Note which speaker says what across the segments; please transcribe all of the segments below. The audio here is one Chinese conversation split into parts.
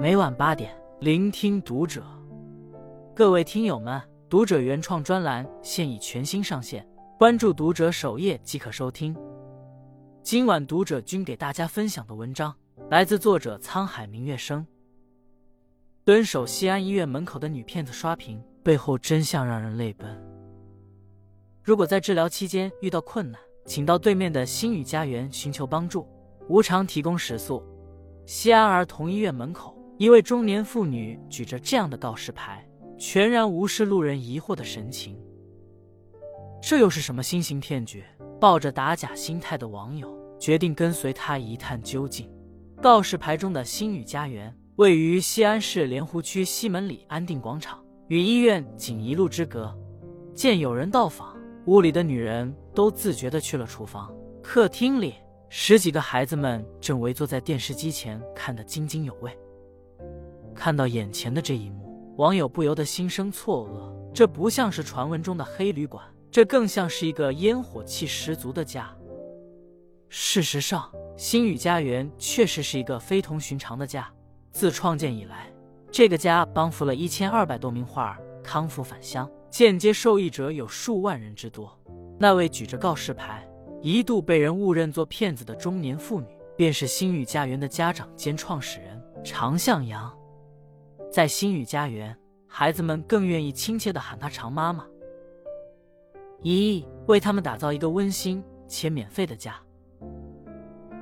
Speaker 1: 每晚八点，聆听读者。各位听友们，读者原创专栏现已全新上线，关注读者首页即可收听。今晚读者君给大家分享的文章来自作者沧海明月生。蹲守西安医院门口的女骗子刷屏，背后真相让人泪奔。如果在治疗期间遇到困难，请到对面的星宇家园寻求帮助，无偿提供食宿。西安儿童医院门口，一位中年妇女举着这样的告示牌，全然无视路人疑惑的神情。这又是什么新型骗局？抱着打假心态的网友决定跟随他一探究竟。告示牌中的星宇家园位于西安市莲湖区西门里安定广场，与医院仅一路之隔。见有人到访，屋里的女人都自觉地去了厨房。客厅里，十几个孩子们正围坐在电视机前看得津津有味。看到眼前的这一幕，网友不由得心生错愕：这不像是传闻中的黑旅馆。这更像是一个烟火气十足的家。事实上，星宇家园确实是一个非同寻常的家。自创建以来，这个家帮扶了一千二百多名患儿康复返乡，间接受益者有数万人之多。那位举着告示牌、一度被人误认作骗子的中年妇女，便是星宇家园的家长兼创始人常向阳。在星宇家园，孩子们更愿意亲切地喊她“常妈妈”。一为他们打造一个温馨且免费的家。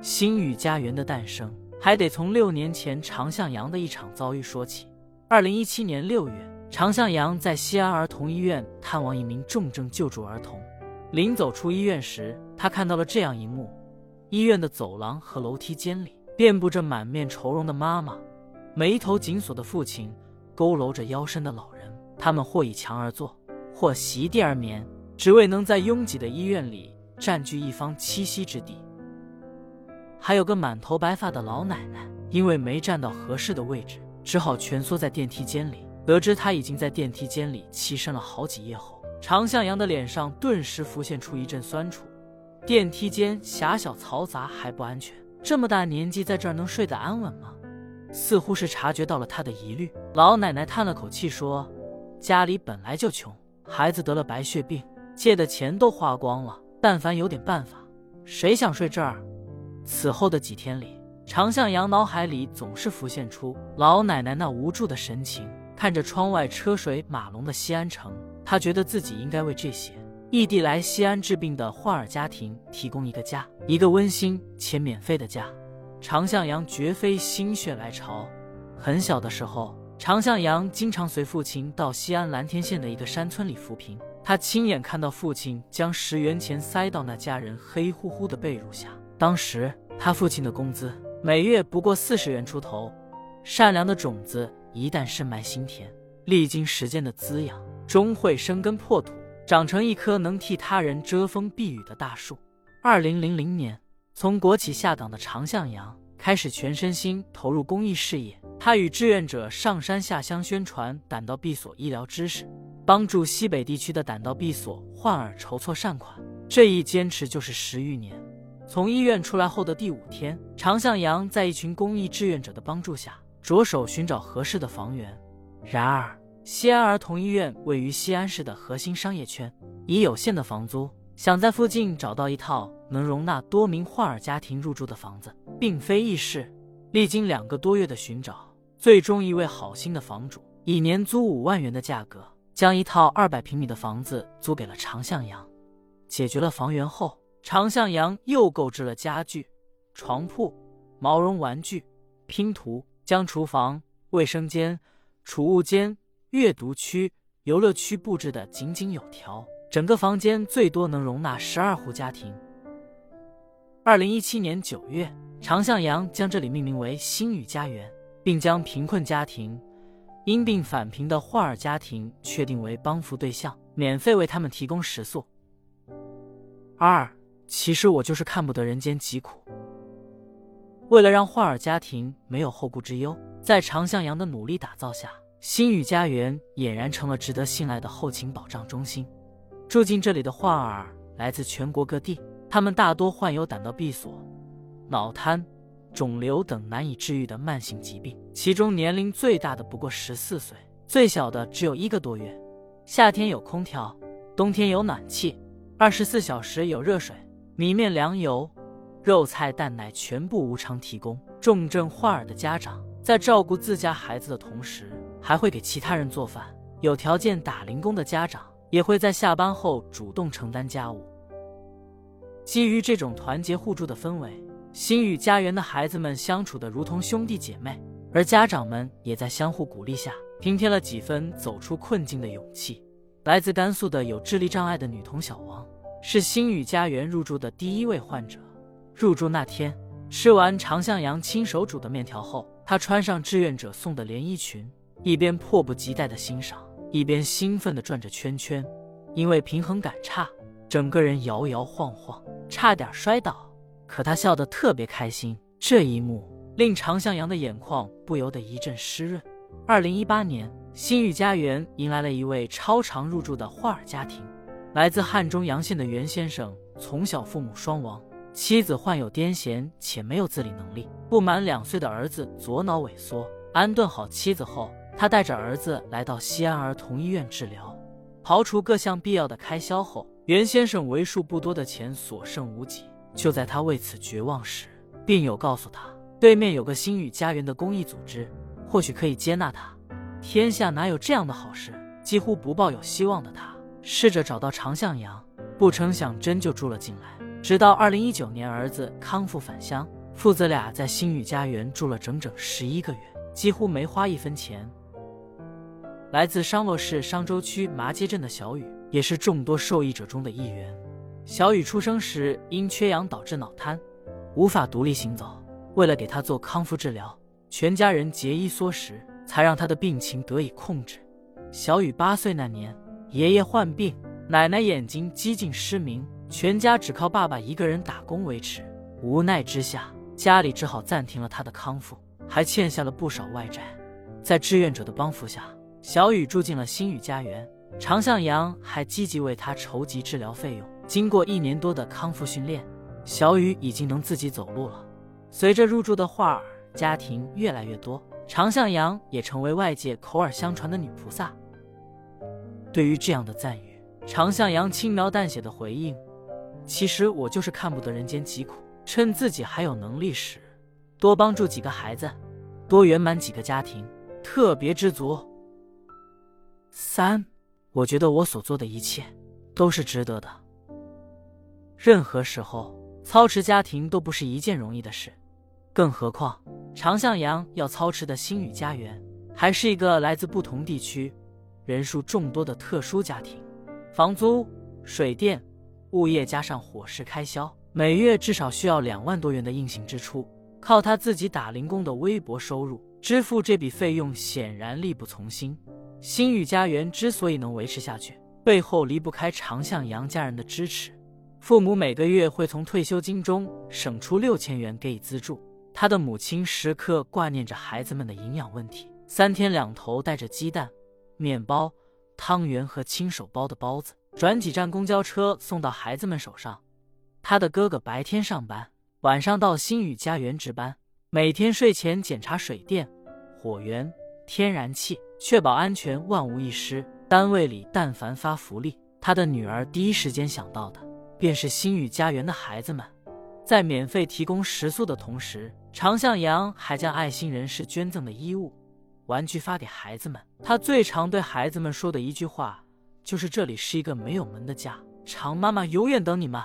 Speaker 1: 星宇家园的诞生还得从六年前常向阳的一场遭遇说起。二零一七年六月，常向阳在西安儿童医院探望一名重症救助儿童，临走出医院时，他看到了这样一幕：医院的走廊和楼梯间里遍布着满面愁容的妈妈，眉头紧锁的父亲，佝偻着腰身的老人，他们或倚墙而坐，或席地而眠。只为能在拥挤的医院里占据一方栖息之地。还有个满头白发的老奶奶，因为没站到合适的位置，只好蜷缩在电梯间里。得知她已经在电梯间里栖身了好几夜后，常向阳的脸上顿时浮现出一阵酸楚。电梯间狭小嘈杂还不安全，这么大年纪在这儿能睡得安稳吗？似乎是察觉到了他的疑虑，老奶奶叹了口气说：“家里本来就穷，孩子得了白血病。”借的钱都花光了，但凡有点办法，谁想睡这儿？此后的几天里，常向阳脑海里总是浮现出老奶奶那无助的神情。看着窗外车水马龙的西安城，他觉得自己应该为这些异地来西安治病的患儿家庭提供一个家，一个温馨且免费的家。常向阳绝非心血来潮，很小的时候，常向阳经常随父亲到西安蓝田县的一个山村里扶贫。他亲眼看到父亲将十元钱塞到那家人黑乎乎的被褥下。当时他父亲的工资每月不过四十元出头。善良的种子一旦深埋心田，历经时间的滋养，终会生根破土，长成一棵能替他人遮风避雨的大树。二零零零年，从国企下岗的常向阳开始全身心投入公益事业。他与志愿者上山下乡宣传胆道闭锁医疗知识。帮助西北地区的胆道闭锁患儿筹措善款，这一坚持就是十余年。从医院出来后的第五天，常向阳在一群公益志愿者的帮助下，着手寻找合适的房源。然而，西安儿童医院位于西安市的核心商业圈，以有限的房租，想在附近找到一套能容纳多名患儿家庭入住的房子，并非易事。历经两个多月的寻找，最终一位好心的房主以年租五万元的价格。将一套二百平米的房子租给了常向阳，解决了房源后，常向阳又购置了家具、床铺、毛绒玩具、拼图，将厨房、卫生间、储物间、阅读区、游乐区布置的井井有条，整个房间最多能容纳十二户家庭。二零一七年九月，常向阳将这里命名为“星宇家园”，并将贫困家庭。因病返贫的患儿家庭确定为帮扶对象，免费为他们提供食宿。二，其实我就是看不得人间疾苦。为了让患儿家庭没有后顾之忧，在常向阳的努力打造下，星宇家园俨然成了值得信赖的后勤保障中心。住进这里的患儿来自全国各地，他们大多患有胆道闭锁、脑瘫、肿瘤等难以治愈的慢性疾病，其中年龄最大的不过十四岁，最小的只有一个多月。夏天有空调，冬天有暖气，二十四小时有热水、米面粮油、肉菜蛋奶全部无偿提供。重症患儿的家长在照顾自家孩子的同时，还会给其他人做饭。有条件打零工的家长也会在下班后主动承担家务。基于这种团结互助的氛围，星宇家园的孩子们相处的如同兄弟姐妹，而家长们也在相互鼓励下，平添了几分走出困境的勇气。来自甘肃的有智力障碍的女童小王，是星宇家园入住的第一位患者。入住那天，吃完常向阳亲手煮的面条后，她穿上志愿者送的连衣裙，一边迫不及待地欣赏。一边兴奋地转着圈圈，因为平衡感差，整个人摇摇晃晃，差点摔倒。可他笑得特别开心，这一幕令常向阳的眼眶不由得一阵湿润。二零一八年，新宇家园迎来了一位超常入住的患儿家庭，来自汉中洋县的袁先生，从小父母双亡，妻子患有癫痫且没有自理能力，不满两岁的儿子左脑萎缩。安顿好妻子后。他带着儿子来到西安儿童医院治疗，刨除各项必要的开销后，袁先生为数不多的钱所剩无几。就在他为此绝望时，病友告诉他，对面有个星宇家园的公益组织，或许可以接纳他。天下哪有这样的好事？几乎不抱有希望的他，试着找到常向阳，不成想真就住了进来。直到二零一九年，儿子康复返乡，父子俩在星宇家园住了整整十一个月，几乎没花一分钱。来自商洛市商州区麻街镇的小雨，也是众多受益者中的一员。小雨出生时因缺氧导致脑瘫，无法独立行走。为了给他做康复治疗，全家人节衣缩食，才让他的病情得以控制。小雨八岁那年，爷爷患病，奶奶眼睛几近失明，全家只靠爸爸一个人打工维持。无奈之下，家里只好暂停了他的康复，还欠下了不少外债。在志愿者的帮扶下，小雨住进了星宇家园，常向阳还积极为他筹集治疗费用。经过一年多的康复训练，小雨已经能自己走路了。随着入住的患儿家庭越来越多，常向阳也成为外界口耳相传的女菩萨。对于这样的赞誉，常向阳轻描淡写的回应：“其实我就是看不得人间疾苦，趁自己还有能力时，多帮助几个孩子，多圆满几个家庭，特别知足。”三，我觉得我所做的一切都是值得的。任何时候操持家庭都不是一件容易的事，更何况常向阳要操持的星宇家园还是一个来自不同地区、人数众多的特殊家庭，房租、水电、物业加上伙食开销，每月至少需要两万多元的硬性支出。靠他自己打零工的微薄收入支付这笔费用，显然力不从心。星宇家园之所以能维持下去，背后离不开常向阳家人的支持。父母每个月会从退休金中省出六千元给予资助。他的母亲时刻挂念着孩子们的营养问题，三天两头带着鸡蛋、面包、汤圆和亲手包的包子，转几站公交车送到孩子们手上。他的哥哥白天上班，晚上到星宇家园值班，每天睡前检查水电、火源、天然气。确保安全，万无一失。单位里但凡发福利，他的女儿第一时间想到的便是星宇家园的孩子们。在免费提供食宿的同时，常向阳还将爱心人士捐赠的衣物、玩具发给孩子们。他最常对孩子们说的一句话就是：“这里是一个没有门的家，常妈妈永远等你们。”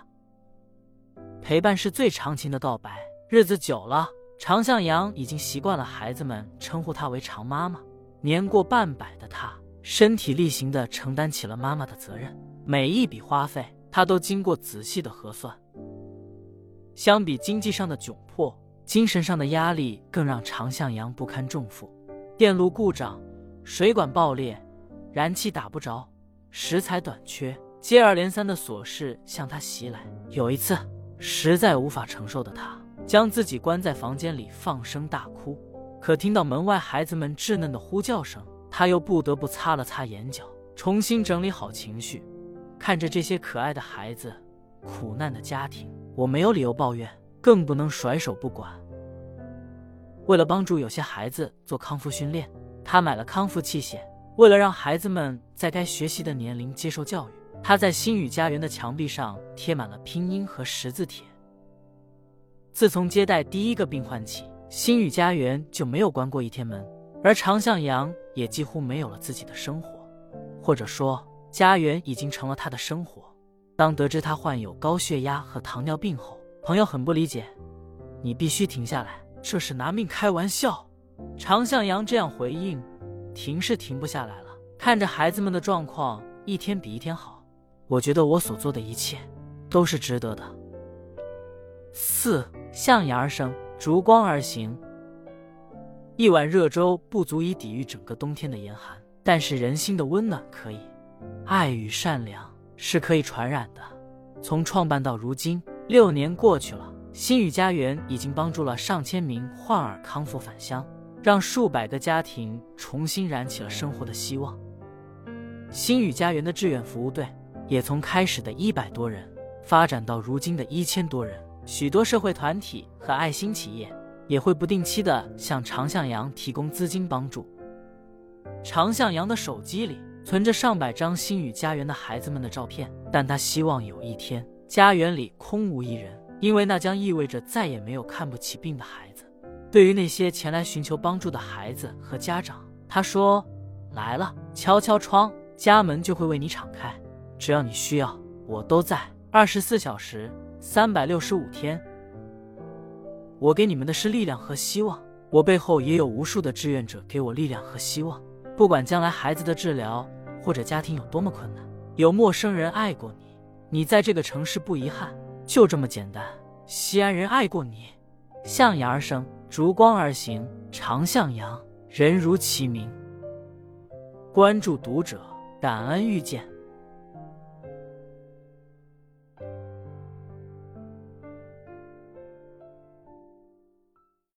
Speaker 1: 陪伴是最长情的告白。日子久了，常向阳已经习惯了孩子们称呼他为常妈妈。年过半百的他，身体力行地承担起了妈妈的责任，每一笔花费他都经过仔细的核算。相比经济上的窘迫，精神上的压力更让常向阳不堪重负。电路故障、水管爆裂、燃气打不着、食材短缺，接二连三的琐事向他袭来。有一次，实在无法承受的他，将自己关在房间里放声大哭。可听到门外孩子们稚嫩的呼叫声，他又不得不擦了擦眼角，重新整理好情绪。看着这些可爱的孩子，苦难的家庭，我没有理由抱怨，更不能甩手不管。为了帮助有些孩子做康复训练，他买了康复器械。为了让孩子们在该学习的年龄接受教育，他在星宇家园的墙壁上贴满了拼音和十字帖。自从接待第一个病患起，星宇家园就没有关过一天门，而常向阳也几乎没有了自己的生活，或者说，家园已经成了他的生活。当得知他患有高血压和糖尿病后，朋友很不理解：“你必须停下来，这是拿命开玩笑。”常向阳这样回应。停是停不下来了。看着孩子们的状况一天比一天好，我觉得我所做的一切都是值得的。四向阳而生，烛光而行。一碗热粥不足以抵御整个冬天的严寒，但是人心的温暖可以。爱与善良是可以传染的。从创办到如今，六年过去了，心语家园已经帮助了上千名患儿康复返乡。让数百个家庭重新燃起了生活的希望。星宇家园的志愿服务队也从开始的一百多人发展到如今的一千多人。许多社会团体和爱心企业也会不定期的向常向阳提供资金帮助。常向阳的手机里存着上百张星宇家园的孩子们的照片，但他希望有一天家园里空无一人，因为那将意味着再也没有看不起病的孩子。对于那些前来寻求帮助的孩子和家长，他说：“来了，敲敲窗，家门就会为你敞开。只要你需要，我都在，二十四小时，三百六十五天。我给你们的是力量和希望。我背后也有无数的志愿者给我力量和希望。不管将来孩子的治疗或者家庭有多么困难，有陌生人爱过你，你在这个城市不遗憾，就这么简单。西安人爱过你，向阳而生。”烛光而行，常向阳，人如其名。关注读者，感恩遇见。